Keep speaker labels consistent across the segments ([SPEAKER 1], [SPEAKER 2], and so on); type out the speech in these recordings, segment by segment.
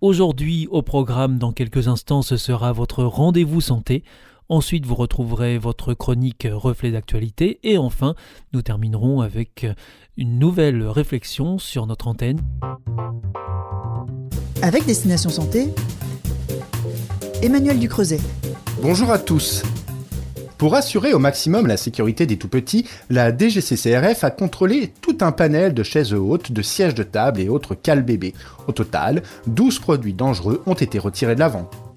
[SPEAKER 1] Aujourd'hui, au programme, dans quelques instants, ce sera votre rendez-vous santé. Ensuite, vous retrouverez votre chronique reflet d'actualité. Et enfin, nous terminerons avec une nouvelle réflexion sur notre antenne.
[SPEAKER 2] Avec Destination Santé, Emmanuel Ducreuset.
[SPEAKER 3] Bonjour à tous. Pour assurer au maximum la sécurité des tout-petits, la DGCCRF a contrôlé tout un panel de chaises hautes, de sièges de table et autres cales bébés. Au total, 12 produits dangereux ont été retirés de la vente.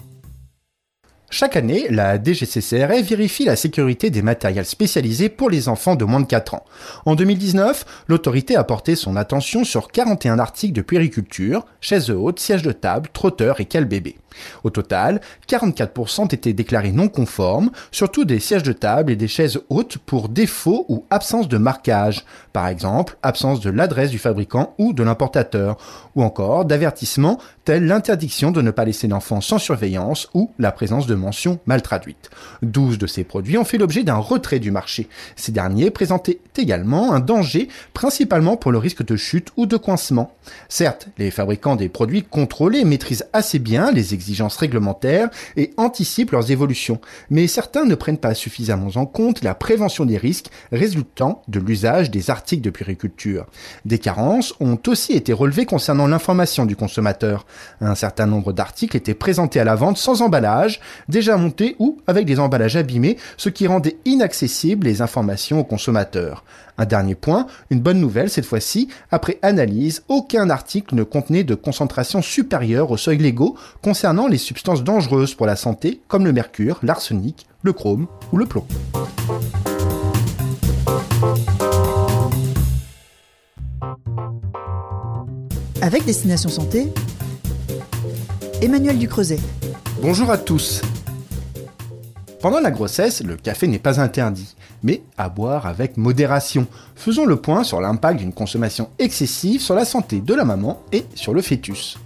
[SPEAKER 3] Chaque année, la DGCCRF vérifie la sécurité des matériels spécialisés pour les enfants de moins de 4 ans. En 2019, l'autorité a porté son attention sur 41 articles de puériculture, chaises hautes, sièges de table, trotteurs et cales bébés. Au total, 44% étaient déclarés non conformes, surtout des sièges de table et des chaises hautes pour défaut ou absence de marquage, par exemple absence de l'adresse du fabricant ou de l'importateur, ou encore d'avertissements tels l'interdiction de ne pas laisser l'enfant sans surveillance ou la présence de mal traduites. 12 de ces produits ont fait l'objet d'un retrait du marché. Ces derniers présentaient également un danger, principalement pour le risque de chute ou de coincement. Certes, les fabricants des produits contrôlés maîtrisent assez bien les exigences réglementaires et anticipent leurs évolutions, mais certains ne prennent pas suffisamment en compte la prévention des risques résultant de l'usage des articles de puriculture. Des carences ont aussi été relevées concernant l'information du consommateur. Un certain nombre d'articles étaient présentés à la vente sans emballage, déjà montés ou avec des emballages abîmés, ce qui rendait inaccessibles les informations aux consommateurs. Un dernier point, une bonne nouvelle cette fois-ci, après analyse, aucun article ne contenait de concentration supérieure aux seuils légaux concernant les substances dangereuses pour la santé comme le mercure, l'arsenic, le chrome ou le plomb.
[SPEAKER 2] Avec Destination Santé, Emmanuel Ducreuset.
[SPEAKER 3] Bonjour à tous. Pendant la grossesse, le café n'est pas interdit, mais à boire avec modération. Faisons le point sur l'impact d'une consommation excessive sur la santé de la maman et sur le fœtus.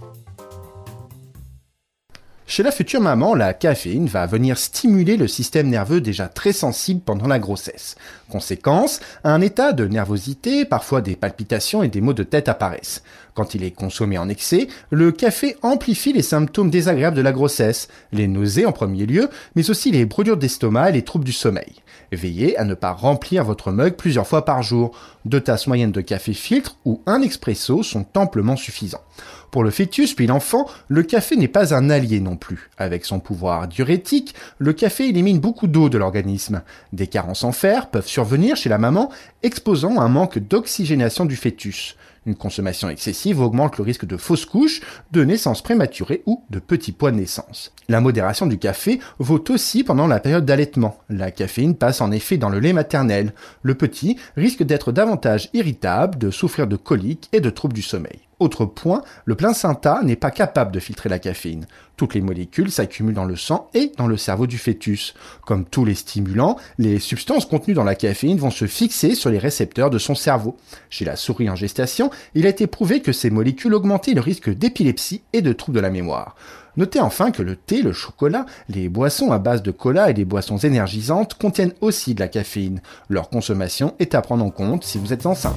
[SPEAKER 3] Chez la future maman, la caféine va venir stimuler le système nerveux déjà très sensible pendant la grossesse. Conséquence, un état de nervosité, parfois des palpitations et des maux de tête apparaissent. Quand il est consommé en excès, le café amplifie les symptômes désagréables de la grossesse, les nausées en premier lieu, mais aussi les brûlures d'estomac et les troubles du sommeil. Veillez à ne pas remplir votre mug plusieurs fois par jour. Deux tasses moyennes de café filtre ou un expresso sont amplement suffisants. Pour le fœtus puis l'enfant, le café n'est pas un allié non plus. Avec son pouvoir diurétique, le café élimine beaucoup d'eau de l'organisme. Des carences en fer peuvent survenir chez la maman, exposant un manque d'oxygénation du fœtus. Une consommation excessive augmente le risque de fausses couches, de naissance prématurée ou de petits poids de naissance. La modération du café vaut aussi pendant la période d'allaitement. La caféine passe en effet dans le lait maternel. Le petit risque d'être davantage irritable, de souffrir de coliques et de troubles du sommeil. Autre point, le placenta n'est pas capable de filtrer la caféine. Toutes les molécules s'accumulent dans le sang et dans le cerveau du fœtus. Comme tous les stimulants, les substances contenues dans la caféine vont se fixer sur les récepteurs de son cerveau. Chez la souris en gestation, il a été prouvé que ces molécules augmentaient le risque d'épilepsie et de troubles de la mémoire. Notez enfin que le thé, le chocolat, les boissons à base de cola et les boissons énergisantes contiennent aussi de la caféine. Leur consommation est à prendre en compte si vous êtes enceinte.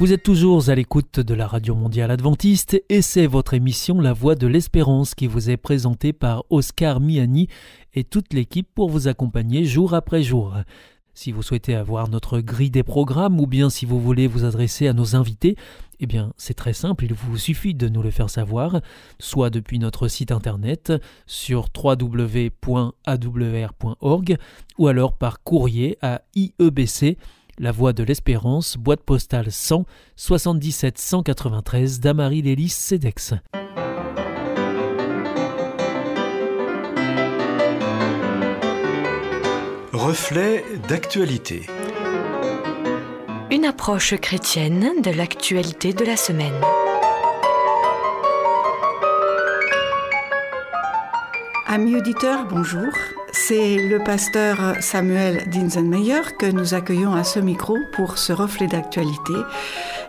[SPEAKER 1] Vous êtes toujours à l'écoute de la Radio Mondiale Adventiste et c'est votre émission La Voix de l'Espérance qui vous est présentée par Oscar Miani et toute l'équipe pour vous accompagner jour après jour. Si vous souhaitez avoir notre grille des programmes ou bien si vous voulez vous adresser à nos invités, eh bien c'est très simple, il vous suffit de nous le faire savoir, soit depuis notre site internet sur www.awr.org ou alors par courrier à IEBC la Voie de l'Espérance, boîte postale 100 77 193 Damary Lélis Cedex.
[SPEAKER 4] Reflet d'actualité.
[SPEAKER 5] Une approche chrétienne de l'actualité de la semaine.
[SPEAKER 6] Amis auditeurs, bonjour. C'est le pasteur Samuel Dinsenmeyer que nous accueillons à ce micro pour ce reflet d'actualité.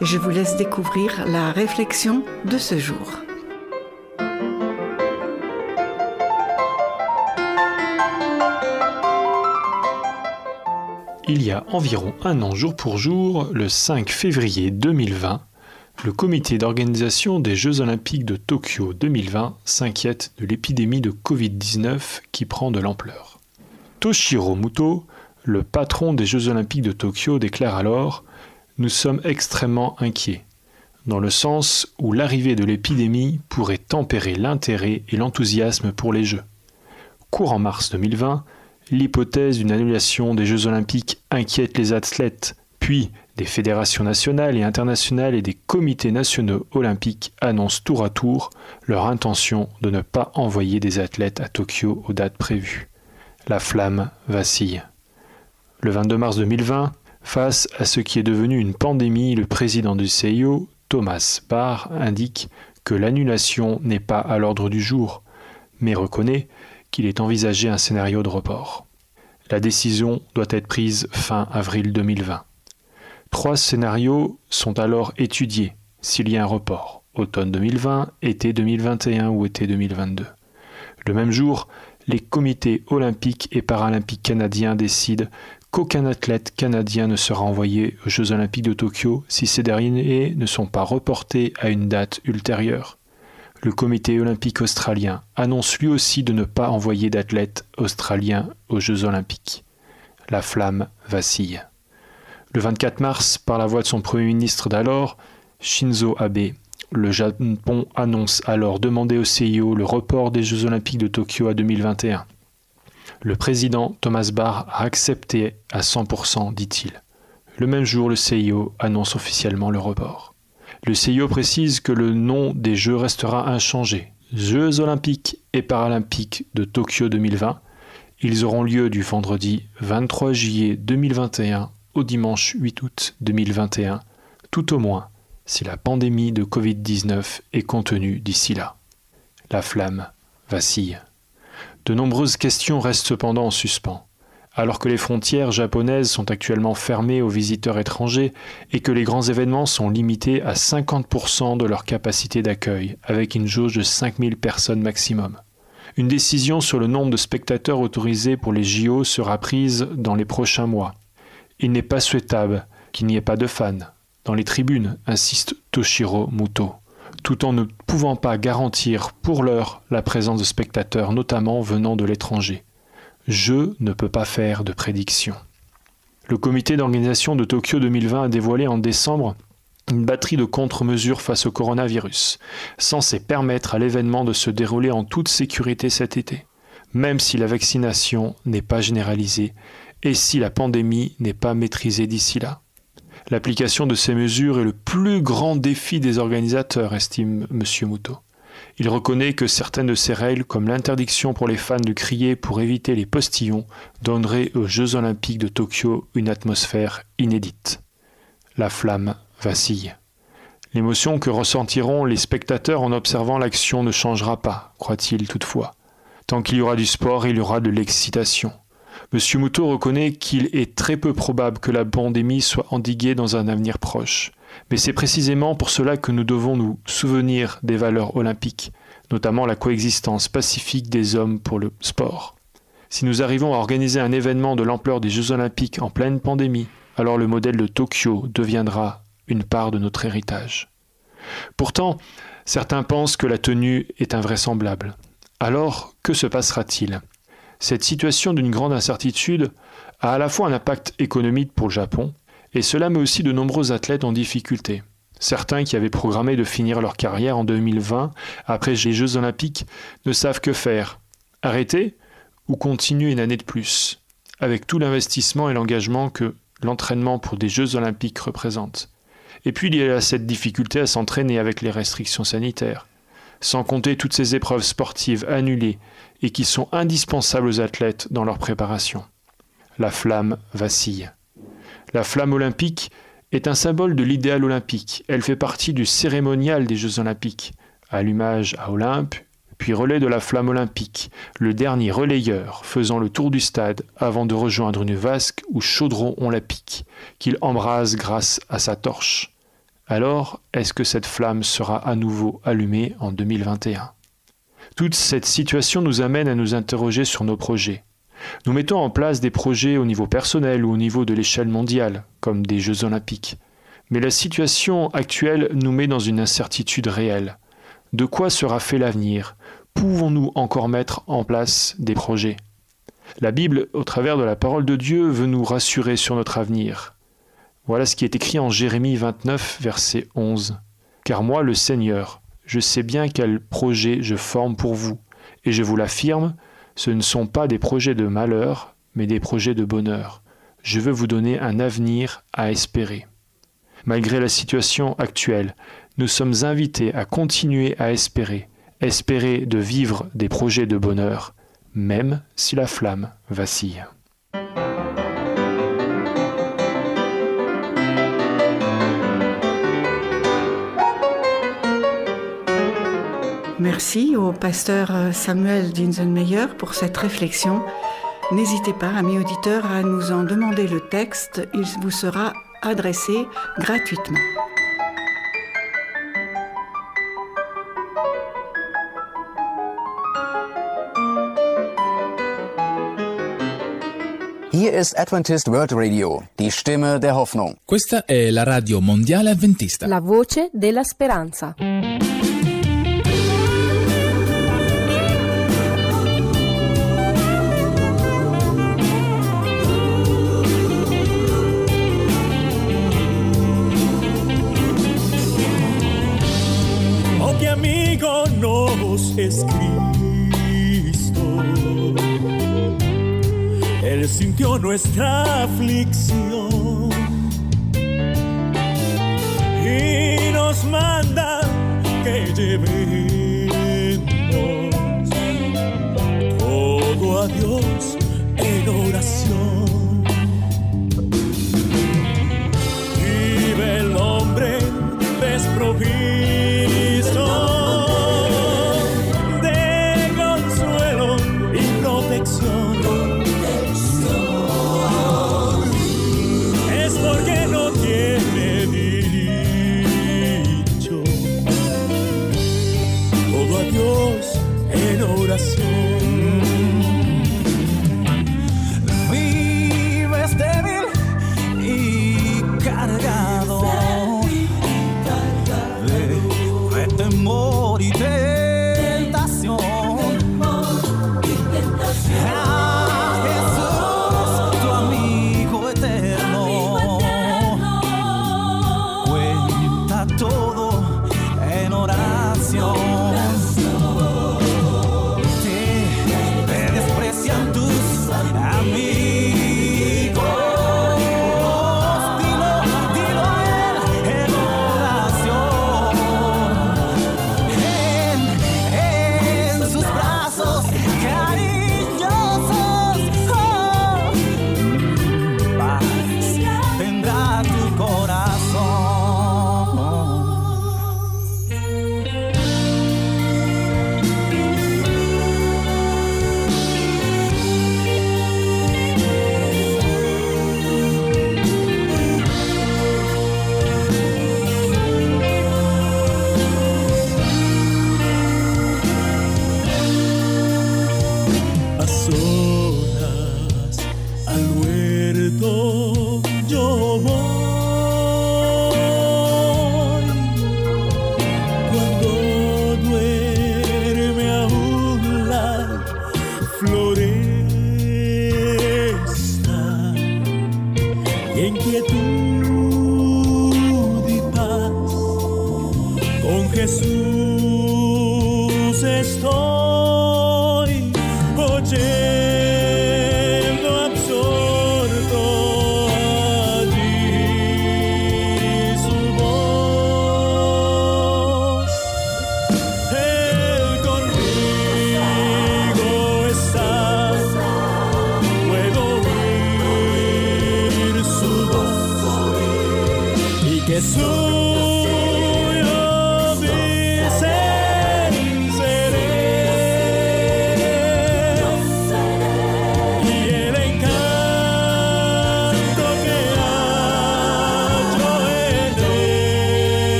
[SPEAKER 6] Je vous laisse découvrir la réflexion de ce jour.
[SPEAKER 4] Il y a environ un an jour pour jour, le 5 février 2020, le comité d'organisation des Jeux olympiques de Tokyo 2020 s'inquiète de l'épidémie de Covid-19 qui prend de l'ampleur. Toshiro Muto, le patron des Jeux olympiques de Tokyo, déclare alors Nous sommes extrêmement inquiets, dans le sens où l'arrivée de l'épidémie pourrait tempérer l'intérêt et l'enthousiasme pour les Jeux. Courant mars 2020, l'hypothèse d'une annulation des Jeux olympiques inquiète les athlètes, puis des fédérations nationales et internationales et des comités nationaux olympiques annoncent tour à tour leur intention de ne pas envoyer des athlètes à Tokyo aux dates prévues. La flamme vacille. Le 22 mars 2020, face à ce qui est devenu une pandémie, le président du CIO, Thomas Barr, indique que l'annulation n'est pas à l'ordre du jour, mais reconnaît qu'il est envisagé un scénario de report. La décision doit être prise fin avril 2020. Trois scénarios sont alors étudiés s'il y a un report, automne 2020, été 2021 ou été 2022. Le même jour, les comités olympiques et paralympiques canadiens décident qu'aucun athlète canadien ne sera envoyé aux Jeux olympiques de Tokyo si ces derniers ne sont pas reportés à une date ultérieure. Le comité olympique australien annonce lui aussi de ne pas envoyer d'athlètes australiens aux Jeux olympiques. La flamme vacille. Le 24 mars, par la voix de son Premier ministre d'alors, Shinzo Abe, le Japon annonce alors demander au CIO le report des Jeux olympiques de Tokyo à 2021. Le président Thomas Barr a accepté à 100%, dit-il. Le même jour, le CIO annonce officiellement le report. Le CIO précise que le nom des Jeux restera inchangé. Jeux olympiques et paralympiques de Tokyo 2020. Ils auront lieu du vendredi 23 juillet 2021 au dimanche 8 août 2021, tout au moins si la pandémie de Covid-19 est contenue d'ici là. La flamme vacille. De nombreuses questions restent cependant en suspens. Alors que les frontières japonaises sont actuellement fermées aux visiteurs étrangers et que les grands événements sont limités à 50% de leur capacité d'accueil, avec une jauge de 5000 personnes maximum. Une décision sur le nombre de spectateurs autorisés pour les JO sera prise dans les prochains mois. Il n'est pas souhaitable qu'il n'y ait pas de fans dans les tribunes, insiste Toshiro Muto, tout en ne pouvant pas garantir pour l'heure la présence de spectateurs, notamment venant de l'étranger. Je ne peux pas faire de prédiction. Le comité d'organisation de Tokyo 2020 a dévoilé en décembre une batterie de contre-mesures face au coronavirus, censée permettre à l'événement de se dérouler en toute sécurité cet été, même si la vaccination n'est pas généralisée et si la pandémie n'est pas maîtrisée d'ici là. L'application de ces mesures est le plus grand défi des organisateurs, estime M. Muto. Il reconnaît que certaines de ces règles, comme l'interdiction pour les fans de crier pour éviter les postillons, donneraient aux Jeux olympiques de Tokyo une atmosphère inédite. La flamme vacille. L'émotion que ressentiront les spectateurs en observant l'action ne changera pas, croit-il toutefois. Tant qu'il y aura du sport, il y aura de l'excitation. M. Muto reconnaît qu'il est très peu probable que la pandémie soit endiguée dans un avenir proche. Mais c'est précisément pour cela que nous devons nous souvenir des valeurs olympiques, notamment la coexistence pacifique des hommes pour le sport. Si nous arrivons à organiser un événement de l'ampleur des Jeux olympiques en pleine pandémie, alors le modèle de Tokyo deviendra une part de notre héritage. Pourtant, certains pensent que la tenue est invraisemblable. Alors, que se passera-t-il? Cette situation d'une grande incertitude a à la fois un impact économique pour le Japon, et cela met aussi de nombreux athlètes en difficulté. Certains qui avaient programmé de finir leur carrière en 2020 après les Jeux olympiques ne savent que faire. Arrêter ou continuer une année de plus, avec tout l'investissement et l'engagement que l'entraînement pour des Jeux olympiques représente. Et puis il y a cette difficulté à s'entraîner avec les restrictions sanitaires, sans compter toutes ces épreuves sportives annulées et qui sont indispensables aux athlètes dans leur préparation. La flamme vacille. La flamme olympique est un symbole de l'idéal olympique. Elle fait partie du cérémonial des Jeux olympiques. Allumage à Olympe, puis relais de la flamme olympique, le dernier relayeur faisant le tour du stade avant de rejoindre une vasque ou chaudron olympique qu'il embrase grâce à sa torche. Alors, est-ce que cette flamme sera à nouveau allumée en 2021 Toute cette situation nous amène à nous interroger sur nos projets. Nous mettons en place des projets au niveau personnel ou au niveau de l'échelle mondiale, comme des Jeux olympiques. Mais la situation actuelle nous met dans une incertitude réelle. De quoi sera fait l'avenir? Pouvons-nous encore mettre en place des projets? La Bible, au travers de la parole de Dieu, veut nous rassurer sur notre avenir. Voilà ce qui est écrit en Jérémie 29, verset 11. Car moi, le Seigneur, je sais bien quel projet je forme pour vous, et je vous l'affirme, ce ne sont pas des projets de malheur, mais des projets de bonheur. Je veux vous donner un avenir à espérer. Malgré la situation actuelle, nous sommes invités à continuer à espérer, espérer de vivre des projets de bonheur, même si la flamme vacille.
[SPEAKER 6] Merci au pasteur Samuel Dinsenmeyer pour cette réflexion. N'hésitez pas, amis auditeurs, à nous en demander le texte. Il vous sera adressé gratuitement.
[SPEAKER 7] Hier ist Adventist World Radio, die Stimme der Hoffnung.
[SPEAKER 8] Questa è la radio mondiale adventista.
[SPEAKER 9] La voce della speranza.
[SPEAKER 10] Amigo nos es Cristo. Él sintió nuestra aflicción y nos manda que llevemos todo a Dios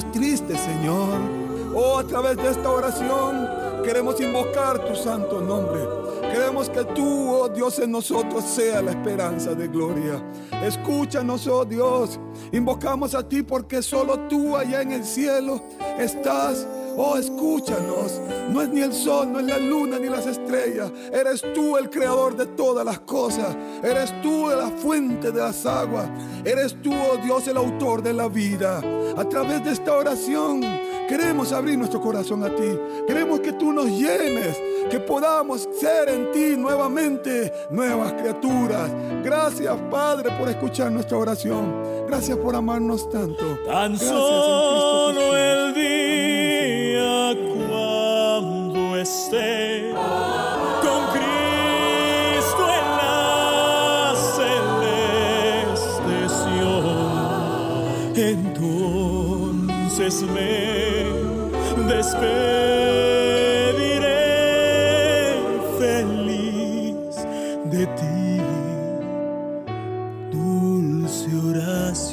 [SPEAKER 11] sentimos tristes, Señor. Oh, a través de esta oración queremos invocar tu santo nombre. Queremos que tú, oh Dios, en nosotros sea la esperanza de gloria. Escúchanos, oh Dios. Invocamos a ti porque solo tú allá en el cielo estás. Oh, escúchanos. No es ni el sol, no es la luna, ni las estrellas. Eres tú el creador de todas las cosas. Eres tú la fuente de las aguas. Eres tú, oh Dios, el autor de la vida. A través de esta oración queremos abrir nuestro corazón a ti. Queremos que tú nos llenes, que podamos ser en ti nuevamente nuevas criaturas. Gracias, Padre, por escuchar nuestra oración. Gracias por amarnos tanto.
[SPEAKER 10] Tan
[SPEAKER 11] Gracias en Cristo
[SPEAKER 10] solo el día cuando esté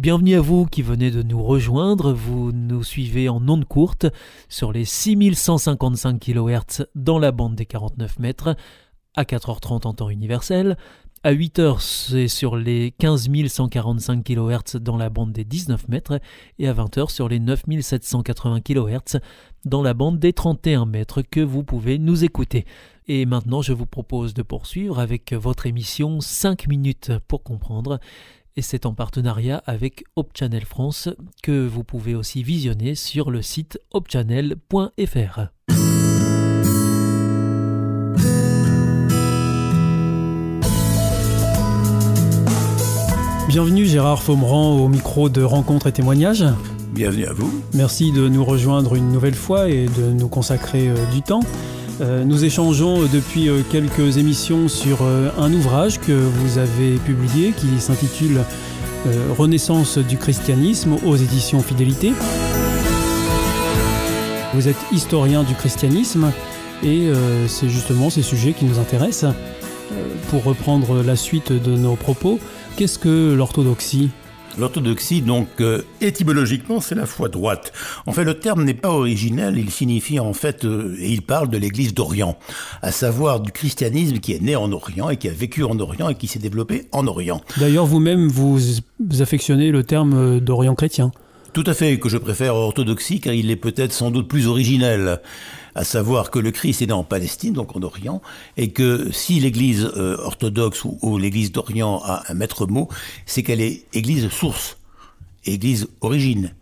[SPEAKER 1] Bienvenue à vous qui venez de nous rejoindre. Vous nous suivez en ondes courtes sur les 6155 kHz dans la bande des 49 mètres, à 4h30 en temps universel. À 8h, c'est sur les 15 145 kHz dans la bande des 19 mètres et à 20h sur les 9 780 kHz dans la bande des 31 mètres que vous pouvez nous écouter. Et maintenant, je vous propose de poursuivre avec votre émission 5 minutes pour comprendre. Et c'est en partenariat avec Hope Channel France que vous pouvez aussi visionner sur le site hopechannel.fr.
[SPEAKER 12] Bienvenue Gérard Faumerand au micro de Rencontres et témoignages.
[SPEAKER 13] Bienvenue à vous.
[SPEAKER 12] Merci de nous rejoindre une nouvelle fois et de nous consacrer euh, du temps. Euh, nous échangeons depuis euh, quelques émissions sur euh, un ouvrage que vous avez publié qui s'intitule euh, Renaissance du christianisme aux éditions Fidélité. Vous êtes historien du christianisme et euh, c'est justement ces sujets qui nous intéressent. Euh, pour reprendre la suite de nos propos, qu'est-ce que l'orthodoxie?
[SPEAKER 13] L'orthodoxie, donc, euh, étymologiquement, c'est la foi droite. En fait, le terme n'est pas original, il signifie en fait, euh, et il parle de l'Église d'Orient, à savoir du christianisme qui est né en Orient et qui a vécu en Orient et qui s'est développé en Orient.
[SPEAKER 12] D'ailleurs, vous-même, vous, vous affectionnez le terme d'Orient chrétien.
[SPEAKER 13] Tout à fait, que je préfère orthodoxie car il est peut-être sans doute plus originel à savoir que le Christ est né en Palestine, donc en Orient, et que si l'Église euh, orthodoxe ou, l'Église d'Orient a un maître mot, c'est qu'elle est Église source, Église origine,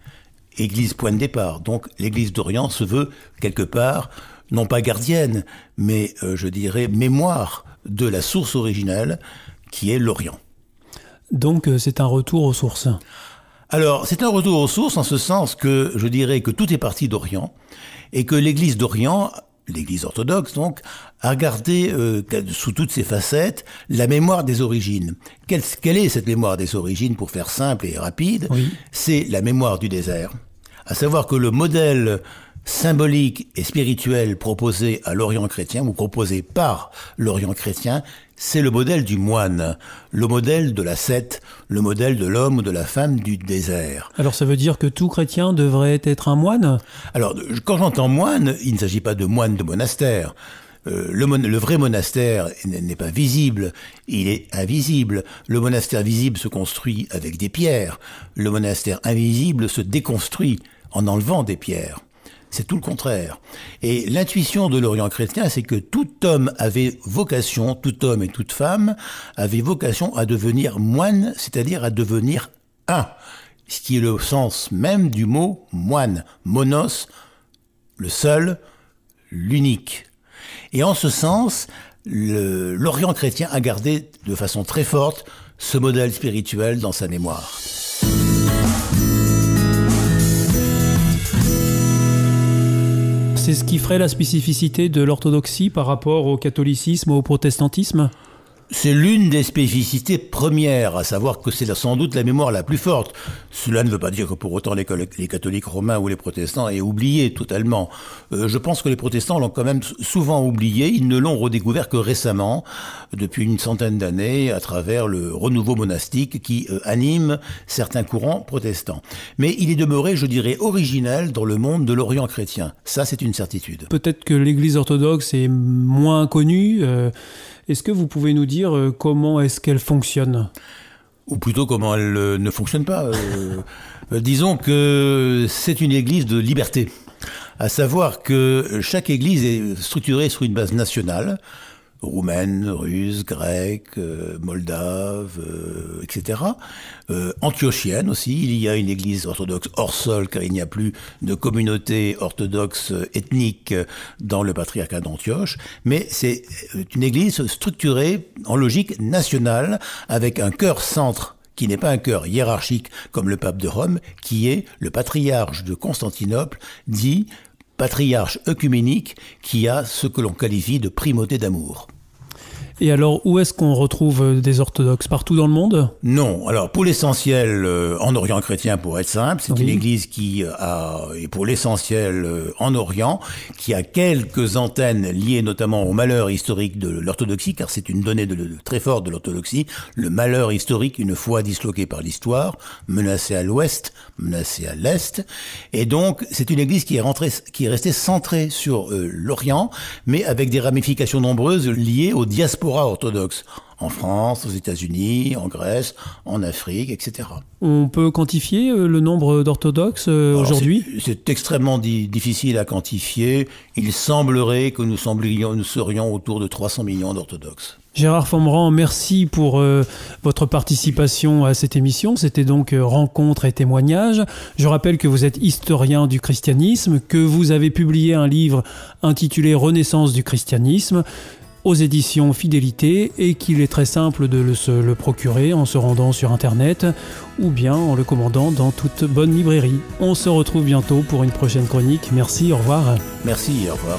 [SPEAKER 13] Église point de départ. Donc l'Église d'Orient se veut quelque part, non pas gardienne, mais euh, je dirais mémoire de la source originelle qui est l'Orient.
[SPEAKER 12] Donc euh, c'est un retour aux sources.
[SPEAKER 13] Alors, c'est un retour aux sources en ce sens que je dirais que tout est parti d'Orient et que l'Église d'Orient, l'Église orthodoxe donc, a gardé euh, sous toutes ses facettes la mémoire des origines. Quelle, quelle, est cette mémoire des origines pour faire simple et rapide?
[SPEAKER 12] Oui.
[SPEAKER 13] C'est la mémoire du désert. À savoir que le modèle symbolique et spirituel proposé à l'Orient chrétien ou proposé par l'Orient chrétien, c'est le modèle du moine, le modèle de la l'ascète, le modèle de l'homme ou de la femme du désert.
[SPEAKER 12] Alors ça veut dire que tout chrétien devrait être un moine?
[SPEAKER 13] Alors quand j'entends moine, il ne s'agit pas de moine de monastère. Euh, le, mon le, vrai monastère n'est pas visible, il est invisible. Le monastère visible se construit avec des pierres. Le monastère invisible se déconstruit en enlevant des pierres. C'est tout le contraire. Et l'intuition de l'Orient chrétien, c'est que tout homme avait vocation, tout homme et toute femme avait vocation à devenir moine, c'est-à-dire à devenir un, ce qui est le sens même du mot moine, monos, le seul, l'unique. Et en ce sens, l'Orient chrétien a gardé de façon très forte ce modèle spirituel dans sa mémoire.
[SPEAKER 12] C'est ce qui ferait la spécificité de l'orthodoxie par rapport au catholicisme, au protestantisme?
[SPEAKER 13] C'est l'une des spécificités premières, à savoir que c'est sans doute la mémoire la plus forte. Cela ne veut pas dire que pour autant les, catholiques romains ou les protestants aient oublié totalement. Euh, je pense que les protestants l'ont quand même souvent oublié. Ils ne l'ont redécouvert que récemment, depuis une centaine d'années, à travers le renouveau monastique qui euh, anime certains courants protestants. Mais il est demeuré, je dirais, originel dans le monde de l'Orient chrétien. Ça, c'est une certitude.
[SPEAKER 12] Peut-être que l'Église orthodoxe est moins connue. Euh est-ce que vous pouvez nous dire euh, comment est-ce qu'elle fonctionne?
[SPEAKER 13] Ou plutôt comment elle euh, ne fonctionne pas. Euh, disons que c'est une église de liberté. À savoir que chaque église est structurée sur une base nationale roumaine, russe, grecque, euh, moldave, euh, etc. Euh, antiochienne aussi, il y a une église orthodoxe hors sol car il n'y a plus de communauté orthodoxe ethnique dans le patriarcat d'Antioche, mais c'est une église structurée en logique nationale avec un cœur centre qui n'est pas un cœur hiérarchique comme le pape de Rome, qui est le patriarche de Constantinople, dit patriarche œcuménique qui a ce que l'on qualifie de primauté d'amour.
[SPEAKER 12] Et alors, où est-ce qu'on retrouve des orthodoxes? Partout dans le monde?
[SPEAKER 13] Non. Alors, pour l'essentiel, euh, en Orient chrétien, pour être simple, c'est oui. une église qui a, et pour l'essentiel euh, en Orient, qui a quelques antennes liées notamment au malheur historique de l'orthodoxie, car c'est une donnée de, de, très forte de l'orthodoxie, le malheur historique, une fois disloqué par l'histoire, menacé à l'ouest, menacé à l'est. Et donc, c'est une église qui est, rentrée, qui est restée centrée sur euh, l'Orient, mais avec des ramifications nombreuses liées aux diasporas orthodoxe en France, aux États-Unis, en Grèce, en Afrique, etc.
[SPEAKER 12] On peut quantifier euh, le nombre d'orthodoxes euh, aujourd'hui?
[SPEAKER 13] C'est extrêmement di difficile à quantifier. Il semblerait que nous, semblions, nous serions autour de 300 millions d'orthodoxes.
[SPEAKER 12] Gérard Fombran, merci pour euh, votre participation à cette émission. C'était donc euh, Rencontres et témoignages. Je rappelle que vous êtes historien du christianisme, que vous avez publié un livre intitulé Renaissance du christianisme aux éditions Fidélité et qu'il est très simple de se le procurer en se rendant sur internet ou bien en le commandant dans toute bonne librairie. On se retrouve bientôt pour une prochaine chronique. Merci, au revoir.
[SPEAKER 13] Merci, au revoir.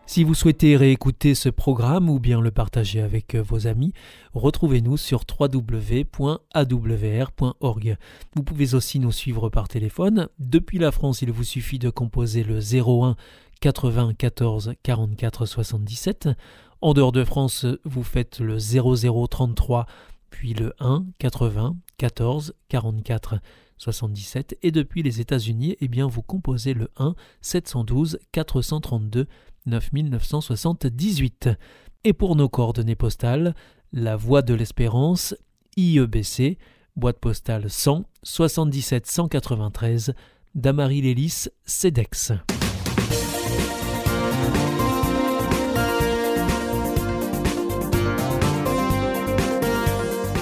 [SPEAKER 1] Si vous souhaitez réécouter ce programme ou bien le partager avec euh, vos amis, retrouvez-nous sur www.awr.org. Vous pouvez aussi nous suivre par téléphone. Depuis la France, il vous suffit de composer le 01 80 14 44 77. En dehors de France, vous faites le 0033 puis le 1 80 14 44 77 et depuis les États-Unis, eh bien vous composez le 1 712 432 9978. Et pour nos coordonnées postales, la Voie de l'Espérance, IEBC, boîte postale 100 77 193, Damary Lélis, CEDEX.